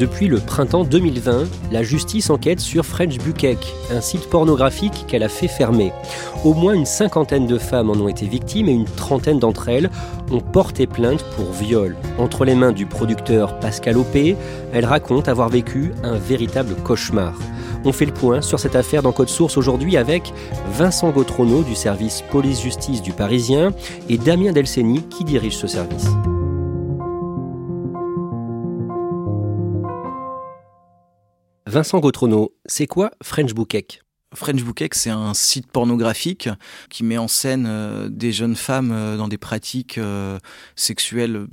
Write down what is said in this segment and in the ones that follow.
Depuis le printemps 2020, la justice enquête sur French Bukkake, un site pornographique qu'elle a fait fermer. Au moins une cinquantaine de femmes en ont été victimes et une trentaine d'entre elles ont porté plainte pour viol. Entre les mains du producteur Pascal Opé, elle raconte avoir vécu un véritable cauchemar. On fait le point sur cette affaire dans Code Source aujourd'hui avec Vincent Gautrono du service police-justice du Parisien et Damien Delceni qui dirige ce service. Vincent Gautrono, c'est quoi French Bookek French Bookek, c'est un site pornographique qui met en scène euh, des jeunes femmes euh, dans des pratiques euh, sexuelles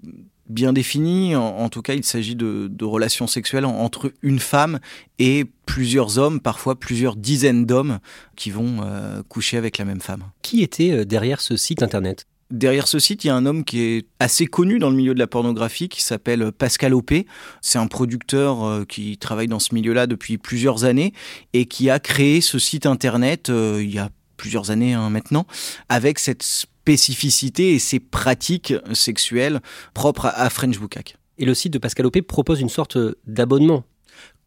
bien définies. En, tout cas, il s'agit de, relations sexuelles entre une femme et plusieurs hommes, parfois plusieurs dizaines d'hommes qui vont coucher avec la même femme. Qui était derrière ce site internet? Derrière ce site, il y a un homme qui est assez connu dans le milieu de la pornographie qui s'appelle Pascal Opé. C'est un producteur euh, qui travaille dans ce milieu-là depuis plusieurs années et qui a créé ce site internet euh, il y a plusieurs années hein, maintenant avec cette spécificité et ces pratiques sexuelles propres à French Bukak. Et le site de Pascal Opé propose une sorte d'abonnement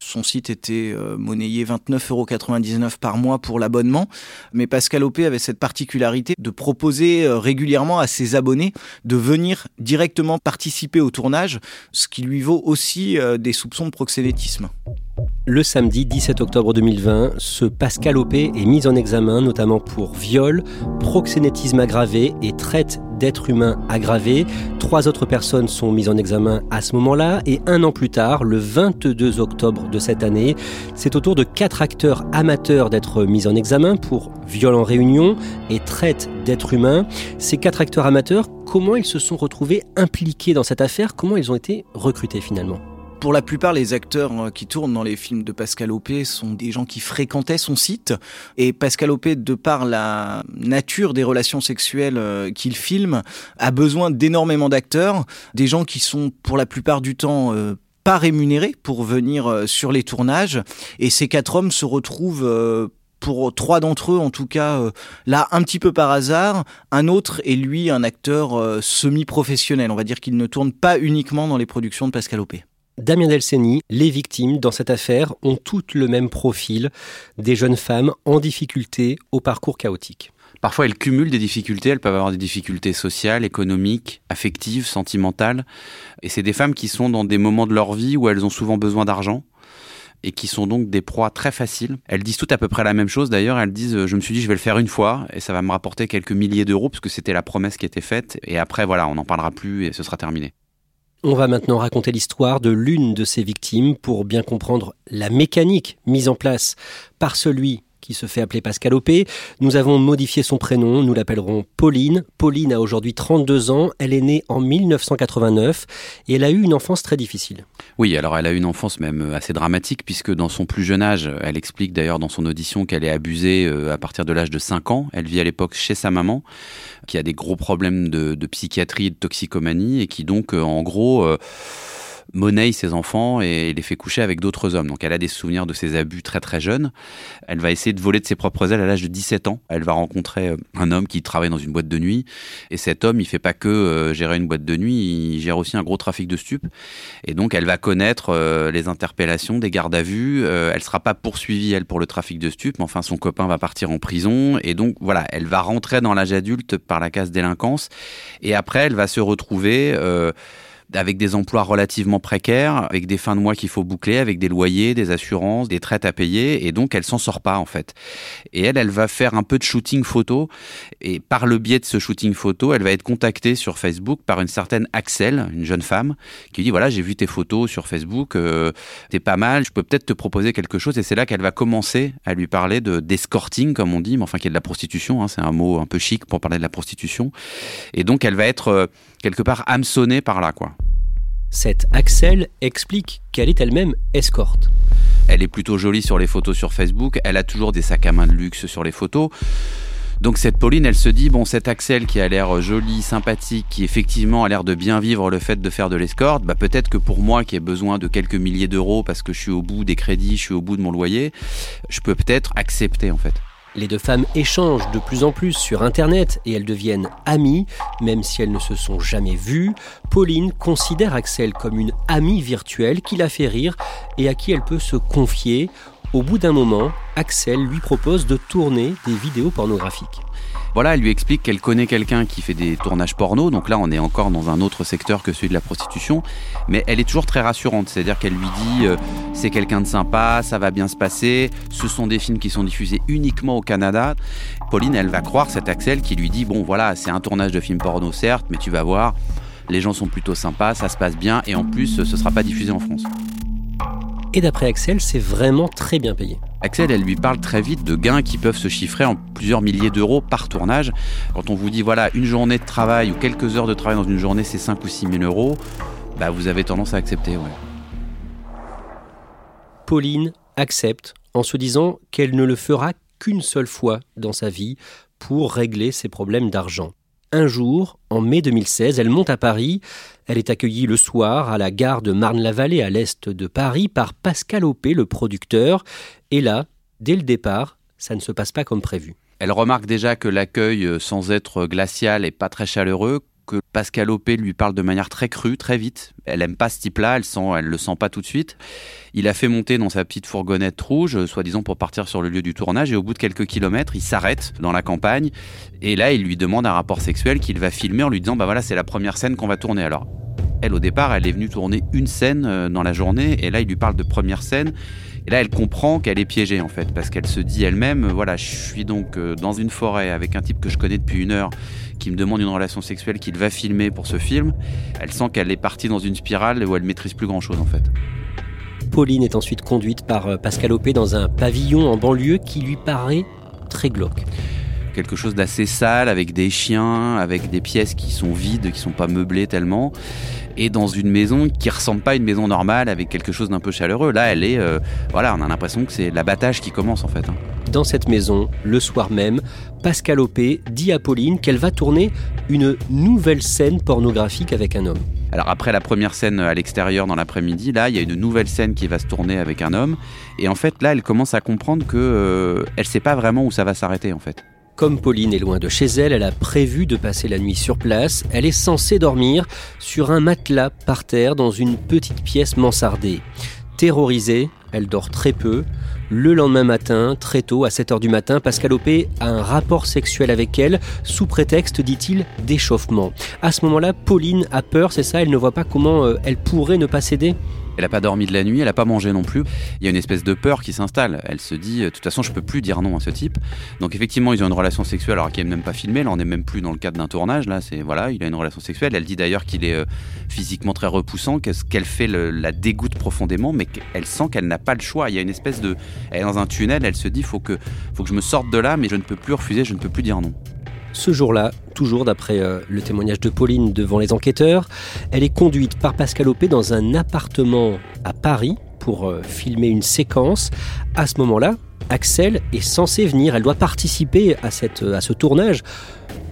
son site était euh, monnayé 29,99 euros par mois pour l'abonnement, mais Pascal Opé avait cette particularité de proposer euh, régulièrement à ses abonnés de venir directement participer au tournage, ce qui lui vaut aussi euh, des soupçons de proxénétisme. Le samedi 17 octobre 2020, ce Pascal Opé est mis en examen notamment pour viol, proxénétisme aggravé et traite d'êtres humains aggravé. Trois autres personnes sont mises en examen à ce moment-là et un an plus tard, le 22 octobre de cette année, c'est au tour de quatre acteurs amateurs d'être mis en examen pour viol en réunion et traite d'êtres humains. Ces quatre acteurs amateurs, comment ils se sont retrouvés impliqués dans cette affaire? Comment ils ont été recrutés finalement? Pour la plupart, les acteurs euh, qui tournent dans les films de Pascal Opé sont des gens qui fréquentaient son site. Et Pascal Opé, de par la nature des relations sexuelles euh, qu'il filme, a besoin d'énormément d'acteurs, des gens qui sont pour la plupart du temps euh, pas rémunérés pour venir sur les tournages. Et ces quatre hommes se retrouvent pour trois d'entre eux, en tout cas, là, un petit peu par hasard. Un autre est, lui, un acteur semi-professionnel. On va dire qu'il ne tourne pas uniquement dans les productions de Pascal Opé. Damien Delceni, les victimes dans cette affaire ont toutes le même profil, des jeunes femmes en difficulté au parcours chaotique. Parfois, elles cumulent des difficultés. Elles peuvent avoir des difficultés sociales, économiques, affectives, sentimentales. Et c'est des femmes qui sont dans des moments de leur vie où elles ont souvent besoin d'argent et qui sont donc des proies très faciles. Elles disent toutes à peu près la même chose d'ailleurs. Elles disent Je me suis dit, je vais le faire une fois et ça va me rapporter quelques milliers d'euros parce que c'était la promesse qui était faite. Et après, voilà, on n'en parlera plus et ce sera terminé. On va maintenant raconter l'histoire de l'une de ces victimes pour bien comprendre la mécanique mise en place par celui qui se fait appeler Pascal Opé. Nous avons modifié son prénom, nous l'appellerons Pauline. Pauline a aujourd'hui 32 ans, elle est née en 1989 et elle a eu une enfance très difficile. Oui, alors elle a eu une enfance même assez dramatique puisque dans son plus jeune âge, elle explique d'ailleurs dans son audition qu'elle est abusée euh, à partir de l'âge de 5 ans. Elle vit à l'époque chez sa maman qui a des gros problèmes de, psychiatrie et de toxicomanie et qui donc euh, en gros... Euh, monnaie ses enfants et les fait coucher avec d'autres hommes. Donc elle a des souvenirs de ses abus très très jeunes. Elle va essayer de voler de ses propres ailes à l'âge de 17 ans. Elle va rencontrer euh, un homme qui travaille dans une boîte de nuit et cet homme, il fait pas que euh, gérer une boîte de nuit, il gère aussi un gros trafic de stupes. Et donc elle va connaître euh, les interpellations, des gardes à vue. elle sera pas poursuivie elle pour le trafic de stupes, mais enfin son copain va partir en prison et donc voilà, elle va rentrer dans l'âge adulte par la case délinquance et après elle va se retrouver avec des emplois relativement précaires, avec des fins de mois qu'il faut boucler, avec des loyers, des assurances, des traites à payer, et donc elle s'en sort pas en fait. Et elle, elle va faire un peu de shooting photo, et par le biais de ce shooting photo, elle va être contactée sur Facebook par une certaine Axel, une jeune femme, qui dit voilà j'ai vu tes photos sur Facebook, euh, t'es pas mal, je peux peut-être te proposer quelque chose, et c'est là qu'elle va commencer à lui parler de d'escorting comme on dit, mais enfin qui est de la prostitution, hein, c'est un mot un peu chic pour parler de la prostitution, et donc elle va être euh, quelque part hameçonnée par là quoi. Cette Axel explique qu'elle est elle-même escorte. Elle est plutôt jolie sur les photos sur Facebook, elle a toujours des sacs à main de luxe sur les photos. Donc cette Pauline, elle se dit, bon, cette Axel qui a l'air jolie, sympathique, qui effectivement a l'air de bien vivre le fait de faire de l'escorte, bah peut-être que pour moi qui ai besoin de quelques milliers d'euros parce que je suis au bout des crédits, je suis au bout de mon loyer, je peux peut-être accepter en fait. Les deux femmes échangent de plus en plus sur Internet et elles deviennent amies, même si elles ne se sont jamais vues. Pauline considère Axel comme une amie virtuelle qui la fait rire et à qui elle peut se confier. Au bout d'un moment, Axel lui propose de tourner des vidéos pornographiques. Voilà, elle lui explique qu'elle connaît quelqu'un qui fait des tournages porno. Donc là, on est encore dans un autre secteur que celui de la prostitution. Mais elle est toujours très rassurante. C'est-à-dire qu'elle lui dit euh, c'est quelqu'un de sympa, ça va bien se passer. Ce sont des films qui sont diffusés uniquement au Canada. Pauline, elle va croire cet Axel qui lui dit bon, voilà, c'est un tournage de film porno, certes, mais tu vas voir, les gens sont plutôt sympas, ça se passe bien. Et en plus, ce sera pas diffusé en France. Et d'après Axel, c'est vraiment très bien payé. Axel, elle lui parle très vite de gains qui peuvent se chiffrer en plusieurs milliers d'euros par tournage. Quand on vous dit, voilà, une journée de travail ou quelques heures de travail dans une journée, c'est 5 ou 6 000 euros, bah, vous avez tendance à accepter. Pauline accepte en se disant qu'elle ne le fera qu'une seule fois dans sa vie pour régler ses problèmes d'argent un jour, en mai 2016, elle monte à Paris. Elle est accueillie le soir à la gare de Marne-la-Vallée à l'est de Paris par Pascal Opé, le producteur. Et là, dès le départ, ça ne se passe pas comme prévu. Elle remarque déjà que l'accueil, euh, sans être glacial, et pas très chaleureux, que Pascal Opé lui parle de manière très crue, très vite. Elle aime pas ce type-là, elle sent, le sent pas tout de suite. Il a fait monter dans sa petite fourgonnette rouge, soi-disant pour partir sur le lieu du tournage, et au bout de quelques kilomètres, il s'arrête dans la campagne, et là, il lui demande un rapport sexuel qu'il va filmer en lui disant, bah voilà, c'est la première scène qu'on va tourner. Alors, elle, au départ, elle est venue tourner une scène euh, dans la journée, et là, il lui parle de première scène. Et là, elle comprend qu'elle est piégée en fait, parce qu'elle se dit elle-même, voilà, je suis donc euh, dans une forêt avec un type que je connais depuis une heure, qui me demande une relation sexuelle qu'il va filmer pour ce film. Elle sent qu'elle est partie dans une spirale où elle maîtrise plus grand-chose en fait. Pauline est ensuite conduite par euh, Pascal Opé dans un pavillon en banlieue qui lui paraît très glauque quelque chose d'assez sale avec des chiens, avec des pièces qui sont vides, qui sont pas meublées tellement et dans une maison qui ressemble pas à une maison normale avec quelque chose d'un peu chaleureux. Là, elle est, euh, voilà, on a l'impression que c'est l'abattage qui commence en fait. Hein. Dans cette maison, le soir même, Pascal Opé dit à Pauline qu'elle va tourner une nouvelle scène pornographique avec un homme. Alors après la première scène à l'extérieur dans l'après-midi, là, il y a une nouvelle scène qui va se tourner avec un homme. Et en fait, là, elle commence à comprendre que euh, elle sait pas vraiment où ça va s'arrêter en fait. Comme Pauline est loin de chez elle, elle a prévu de passer la nuit sur place. Elle est censée dormir sur un matelas par terre dans une petite pièce mansardée. Terrorisée, elle dort très peu. Le lendemain matin, très tôt, à 7h du matin, Pascal Opé a un rapport sexuel avec elle, sous prétexte, dit-il, d'échauffement. À ce moment-là, Pauline a peur, c'est ça, elle ne voit pas comment euh, elle pourrait ne pas céder? Elle n'a pas dormi de la nuit, elle n'a pas mangé non plus. Il y a une espèce de peur qui s'installe. Elle se dit, de toute façon, je peux plus dire non à ce type. Donc effectivement, ils ont une relation sexuelle alors qu'ils n'aiment même pas filmer. Là, on n'est même plus dans le cadre d'un tournage. Là, c'est voilà, il a une relation sexuelle. Elle dit d'ailleurs qu'il est euh, physiquement très repoussant, qu'elle fait la dégoûte profondément, mais qu'elle sent qu'elle n'a pas le choix. Il y a une espèce de, elle est dans un tunnel. Elle se dit, faut que, faut que je me sorte de là, mais je ne peux plus refuser, je ne peux plus dire non. Ce jour-là, toujours d'après euh, le témoignage de Pauline devant les enquêteurs, elle est conduite par Pascal Opé dans un appartement à Paris pour euh, filmer une séquence. À ce moment-là, Axel est censée venir, elle doit participer à, cette, à ce tournage.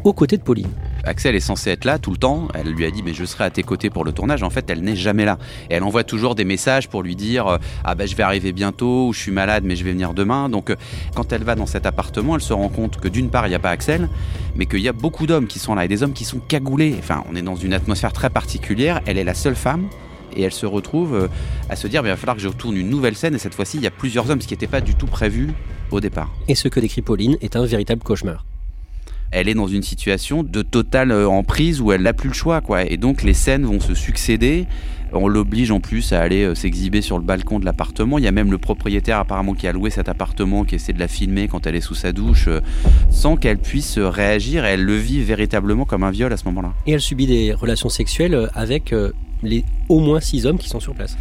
Aux côtés de Pauline. Axel est censée être là tout le temps. Elle lui a dit mais je serai à tes côtés pour le tournage. En fait, elle n'est jamais là. Et elle envoie toujours des messages pour lui dire euh, ah ben je vais arriver bientôt ou je suis malade mais je vais venir demain. Donc euh, quand elle va dans cet appartement, elle se rend compte que d'une part il n'y a pas Axel, mais qu'il y a beaucoup d'hommes qui sont là et des hommes qui sont cagoulés. Enfin, on est dans une atmosphère très particulière. Elle est la seule femme et elle se retrouve euh, à se dire il va falloir que je retourne une nouvelle scène et cette fois-ci il y a plusieurs hommes, ce qui n'était pas du tout prévu au départ. Et ce que décrit Pauline est un véritable cauchemar elle est dans une situation de totale euh, emprise où elle n'a plus le choix, quoi. Et donc les scènes vont se succéder. On l'oblige en plus à aller euh, s'exhiber sur le balcon de l'appartement. Il y a même le propriétaire apparemment qui a loué cet appartement qui essaie de la filmer quand elle est sous sa douche euh, sans qu'elle puisse réagir. Elle le vit véritablement comme un viol à ce moment-là. Et elle subit des relations sexuelles avec les au moins six hommes qui sont sur place.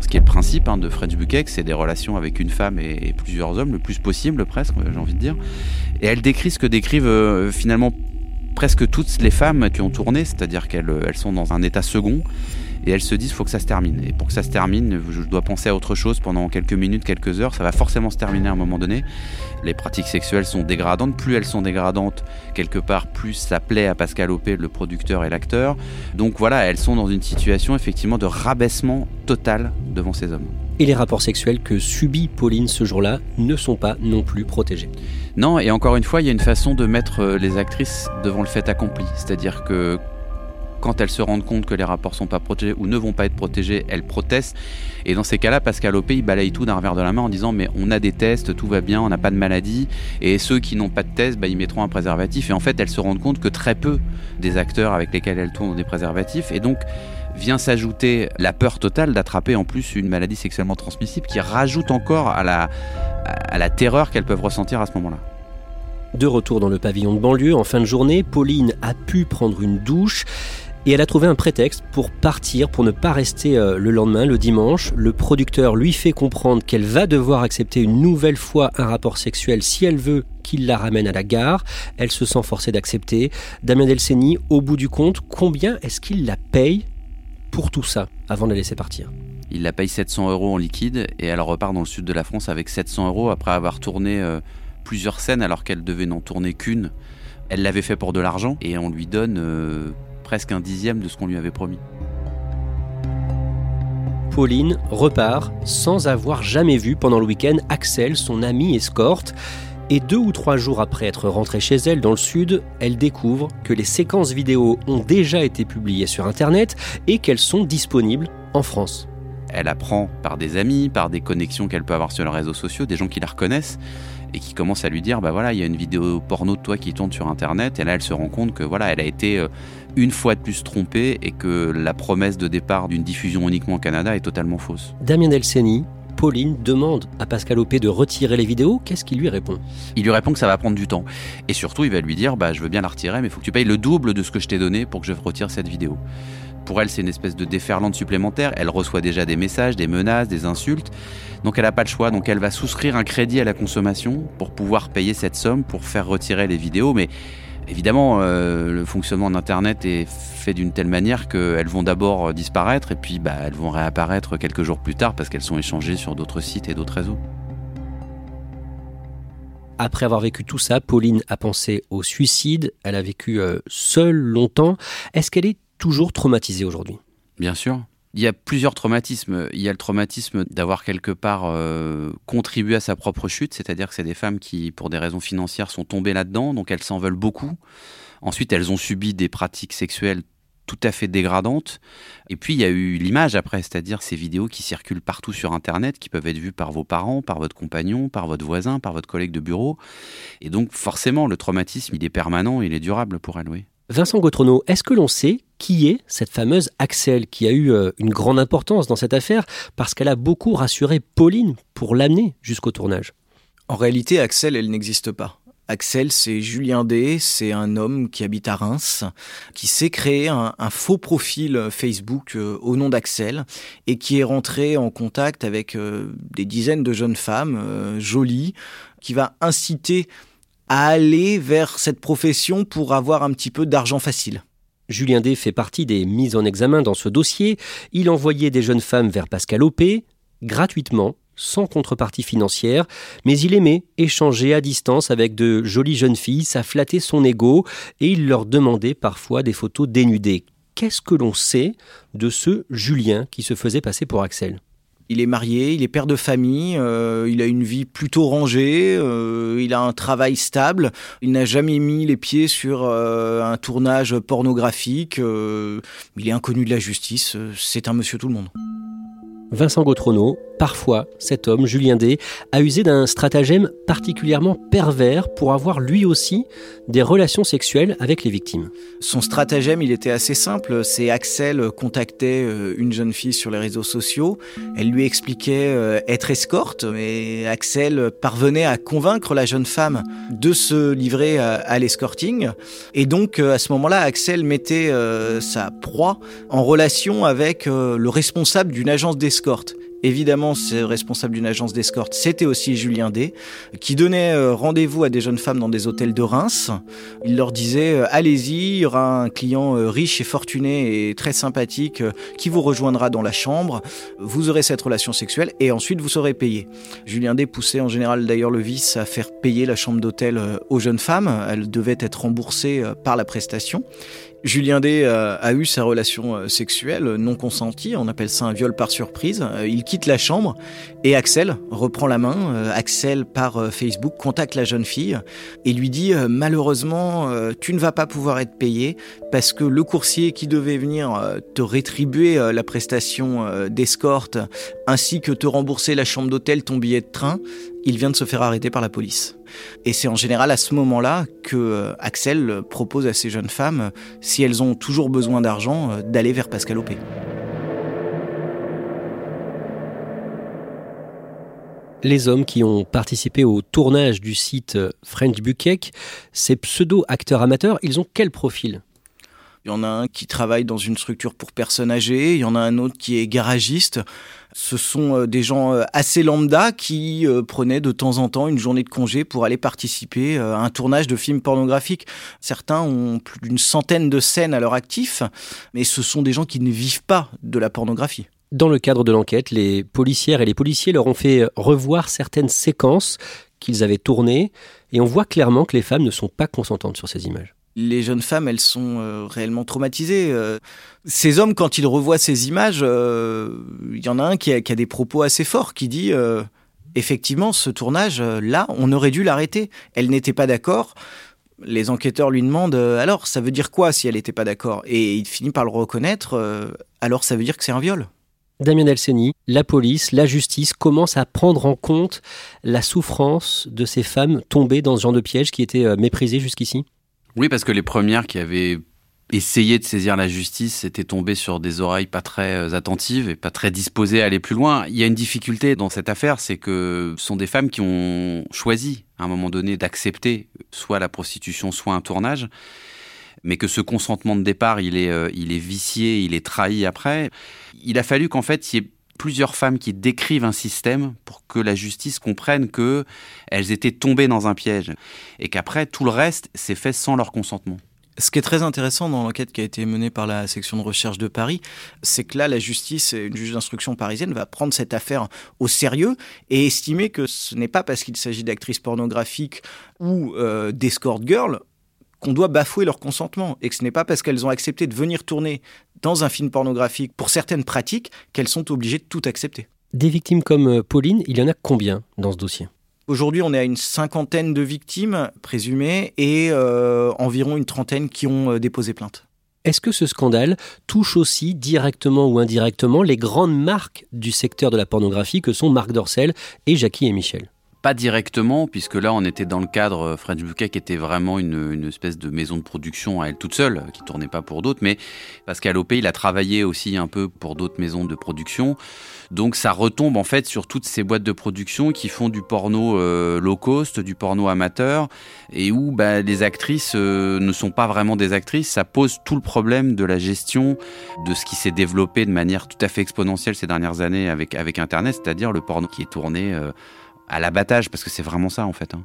Ce qui est le principe hein, de French Buckek, c'est des relations avec une femme et, plusieurs hommes, le plus possible presque, j'ai envie de dire. Et elle décrit ce que décrivent euh, finalement presque toutes les femmes qui ont tourné, c'est-à-dire qu'elles elles sont dans un état second et elles se disent faut que ça se termine. Et pour que ça se termine, je dois penser à autre chose pendant quelques minutes, quelques heures. Ça va forcément se terminer à un moment donné. Les pratiques sexuelles sont dégradantes. Plus elles sont dégradantes, quelque part, plus ça plaît à Pascal Opé, le producteur et l'acteur. Donc voilà, elles sont dans une situation effectivement de rabaissement total devant ces hommes. Et les rapports sexuels que subit Pauline ce jour-là ne sont pas non plus protégés. Non, et encore une fois, il y a une façon de mettre euh, les actrices devant le fait accompli. C'est-à-dire que quand elles se rendent compte que les rapports sont pas protégés ou ne vont pas être protégés, elles protestent. Et dans ces cas-là, Pascal Opé, il balaye tout d'un revers de la main en disant mais on a des tests, tout va bien, on n'a pas de maladie. Et ceux qui n'ont pas de test, bah, ils mettront un préservatif. Et en fait, elles se rendent compte que très peu des acteurs avec lesquels elles tournent ont des préservatifs. Et donc vient s'ajouter la peur totale d'attraper en plus une maladie sexuellement transmissible qui rajoute encore à la terreur qu'elles peuvent ressentir à ce moment-là. De retour dans le pavillon de banlieue, en fin de journée, Pauline a pu prendre une douche et elle a trouvé un prétexte pour partir, pour ne pas rester euh, le lendemain, le dimanche. Le producteur lui fait comprendre qu'elle va devoir accepter une nouvelle fois un rapport sexuel si elle veut qu'il la ramène à la gare. Elle se sent forcée d'accepter. Damien Delceni, au bout du compte, combien est-ce qu'il la paye pour tout ça avant de la laisser partir? Il la paye 700 euros en liquide et elle repart dans le sud de la France avec 700 euros après avoir tourné euh, plusieurs scènes alors qu'elle devait n'en tourner qu'une. Elle l'avait fait pour de l'argent et on lui donne euh, presque un dixième de ce qu'on lui avait promis. Pauline repart sans avoir jamais vu pendant le week-end Axel, son ami escorte. Et deux ou trois jours après être rentrée chez elle dans le sud, elle découvre que les séquences vidéo ont déjà été publiées sur Internet et qu'elles sont disponibles en France. Elle apprend par des amis, par des connexions qu'elle peut avoir sur les réseaux sociaux, des gens qui la reconnaissent et qui commencent à lui dire bah voilà il y a une vidéo porno de toi qui tourne sur internet et là elle se rend compte que voilà elle a été euh, une fois de plus trompée et que la promesse de départ d'une diffusion uniquement au Canada est totalement fausse. Damien Delceni, Pauline demande à Pascal Opé de retirer les vidéos, qu'est-ce qu'il lui répond? Il lui répond que ça va prendre du temps. Et surtout, il va lui dire bah, Je veux bien la retirer, mais il faut que tu payes le double de ce que je t'ai donné pour que je retire cette vidéo. Pour elle, c'est une espèce de déferlante supplémentaire. Elle reçoit déjà des messages, des menaces, des insultes. Donc elle n'a pas le choix. Donc elle va souscrire un crédit à la consommation pour pouvoir payer cette somme pour faire retirer les vidéos. Mais Évidemment, euh, le fonctionnement d'Internet est fait d'une telle manière qu'elles vont d'abord disparaître et puis bah, elles vont réapparaître quelques jours plus tard parce qu'elles sont échangées sur d'autres sites et d'autres réseaux. Après avoir vécu tout ça, Pauline a pensé au suicide. Elle a vécu euh, seule longtemps. Est-ce qu'elle est toujours traumatisée aujourd'hui Bien sûr. Il y a plusieurs traumatismes. Il y a le traumatisme d'avoir quelque part euh, contribué à sa propre chute, c'est-à-dire que c'est des femmes qui, pour des raisons financières, sont tombées là-dedans, donc elles s'en veulent beaucoup. Ensuite, elles ont subi des pratiques sexuelles tout à fait dégradantes. Et puis, il y a eu l'image après, c'est-à-dire ces vidéos qui circulent partout sur Internet, qui peuvent être vues par vos parents, par votre compagnon, par votre voisin, par votre collègue de bureau. Et donc, forcément, le traumatisme, il est permanent, il est durable pour elle, oui. Vincent Gautrono, est-ce que l'on sait qui est cette fameuse Axel qui a eu euh, une grande importance dans cette affaire parce qu'elle a beaucoup rassuré Pauline pour l'amener jusqu'au tournage? En réalité, Axel, elle n'existe pas. Axel, c'est Julien D, c'est un homme qui habite à Reims, qui s'est créé un, faux profil Facebook euh, au nom d'Axel et qui est rentré en contact avec euh, des dizaines de jeunes femmes jolies, qui va inciter à aller vers cette profession pour avoir un petit peu d'argent facile. Julien D fait partie des mises en examen dans ce dossier. Il envoyait des jeunes femmes vers Pascal Opé gratuitement sans contrepartie financière, mais il aimait échanger à distance avec de jolies jeunes filles, ça flattait son ego, et il leur demandait parfois des photos dénudées. Qu'est-ce que l'on sait de ce Julien qui se faisait passer pour Axel? Il est marié, il est père de famille, euh, il a une vie plutôt rangée, euh, il a un travail stable, il n'a jamais mis les pieds sur euh, un tournage pornographique, il est inconnu de la justice, c'est un monsieur tout le monde. Vincent Gautrono, parfois cet homme, Julien D, a usé d'un stratagème particulièrement pervers pour avoir lui aussi des relations sexuelles avec les victimes. Son stratagème, il était assez simple. C'est Axel contactait euh, une jeune fille sur les réseaux sociaux. Elle lui expliquait euh, être escorte, mais Axel parvenait à convaincre la jeune femme de se livrer à, l'escorting. Et donc, euh, à ce moment-là, Axel mettait sa proie en relation avec le responsable d'une agence d'escorte Évidemment, ce responsable d'une agence d'escorte, c'était aussi Julien D, qui donnait euh, rendez-vous à des jeunes femmes dans des hôtels de Reims. Il leur disait euh, allez-y, il y aura un client euh, riche et fortuné et très sympathique qui vous rejoindra dans la chambre. Vous aurez cette relation sexuelle et ensuite vous serez payé. Julien D poussait en général d'ailleurs le vice à faire payer la chambre d'hôtel aux jeunes femmes. Elle devait être remboursée par la prestation. Julien D a, eu sa relation euh, sexuelle non consentie, on appelle ça un viol par surprise. Euh, il quitte la chambre et Axel reprend la main. Euh, Axel, par Facebook, contacte la jeune fille et lui dit Malheureusement, tu ne vas pas pouvoir être payé parce que le coursier qui devait venir te rétribuer la prestation d'escorte ainsi que te rembourser la chambre d'hôtel, ton billet de train, il vient de se faire arrêter par la police. Et c'est en général à ce moment-là que euh, Axel propose à ces jeunes femmes, si elles ont toujours besoin d'argent, euh, d'aller vers Pascal Opé. Les hommes qui ont participé au tournage du site French Bukkek, ces pseudo-acteurs amateurs, ils ont quel profil? Il y en a un qui travaille dans une structure pour personnes âgées, il y en a un autre qui est garagiste. Ce sont euh, des gens euh, assez lambda qui euh, prenaient de temps en temps une journée de congé pour aller participer à un tournage de films pornographiques. Certains ont plus d'une centaine de scènes à leur actif, mais ce sont des gens qui ne vivent pas de la pornographie. Dans le cadre de l'enquête, les policières et les policiers leur ont fait revoir certaines séquences qu'ils avaient tournées, et on voit clairement que les femmes ne sont pas consentantes sur ces images les jeunes femmes, elles sont euh, réellement traumatisées. Euh. ces hommes, quand ils revoient ces images, il euh, y en a un qui a, des propos assez forts, qui dit effectivement, ce tournage-là, on aurait dû l'arrêter. Elle n'était pas d'accord. Les enquêteurs lui demandent alors, ça veut dire quoi si elle n'était pas d'accord? Et il finit par le reconnaître. alors, ça veut dire que c'est un viol. Damien Elseni, la police, la justice commencent à prendre en compte la souffrance de ces femmes tombées dans ce genre de piège qui était méprisé jusqu'ici oui, parce que les premières qui avaient essayé de saisir la justice étaient tombées sur des oreilles pas très euh, attentives et pas très disposées à aller plus loin. Il y a une difficulté dans cette affaire, c'est que ce sont des femmes qui ont choisi à un moment donné d'accepter soit la prostitution, soit un tournage mais que ce consentement de départ, il est, euh, il est vicié, il est trahi après. Il a fallu qu'en fait, il y ait plusieurs femmes qui décrivent un système pour que la justice comprenne que elles étaient tombées dans un piège et qu'après tout le reste s'est fait sans leur consentement. Ce qui est très intéressant dans l'enquête qui a été menée par la section de recherche de Paris, c'est que là, la justice, une juge d'instruction parisienne, va prendre cette affaire au sérieux et estimer que ce n'est pas parce qu'il s'agit d'actrices pornographiques ou euh, d'escort girls qu'on doit bafouer leur consentement et que ce n'est pas parce qu'elles ont accepté de venir tourner dans un film pornographique pour certaines pratiques qu'elles sont obligées de tout accepter. Des victimes comme euh, Pauline, il y en a combien dans ce dossier? Aujourd'hui, on est à une cinquantaine de victimes présumées et euh, environ une trentaine qui ont euh, déposé plainte. Est-ce que ce scandale touche aussi directement ou indirectement les grandes marques du secteur de la pornographie que sont Marc Dorcel et Jackie et Michel? Pas directement, puisque là on était dans le cadre euh, French Bouquet qui était vraiment une, une, espèce de maison de production à elle toute seule, qui tournait pas pour d'autres, mais Pascal Opé il a travaillé aussi un peu pour d'autres maisons de production. Donc ça retombe en fait sur toutes ces boîtes de production qui font du porno euh, low cost, du porno amateur, et où bah, les actrices euh, ne sont pas vraiment des actrices. Ça pose tout le problème de la gestion de ce qui s'est développé de manière tout à fait exponentielle ces dernières années avec, avec Internet, c'est-à-dire le porno qui est tourné à l'abattage, parce que c'est vraiment ça en fait. Hein.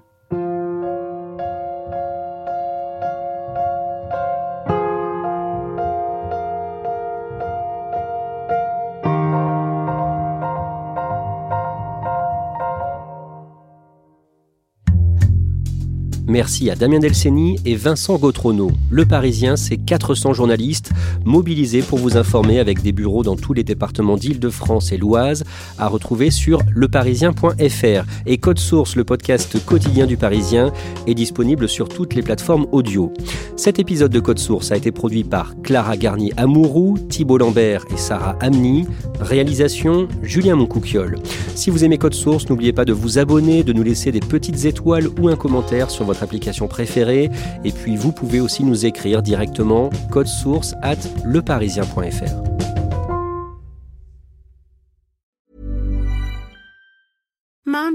Merci à Damien Delceni et Vincent Gautrono. Le Parisien, c'est 400 journalistes mobilisés pour vous informer avec des bureaux dans tous les départements d'Île-de-France et l'Oise à retrouver sur leparisien.fr. Et Code Source, le podcast quotidien du Parisien, est disponible sur toutes les plateformes audio. Cet épisode de Code Source a été produit par Clara Garnier-Amouroux, Thibault Lambert et Sarah Amni. Réalisation Julien Moncouquiole. Si vous aimez Code Source, n'oubliez pas de vous abonner, de nous laisser des petites étoiles ou un commentaire sur votre préférée. Et puis vous pouvez aussi nous écrire directement code source at leparisien.fr.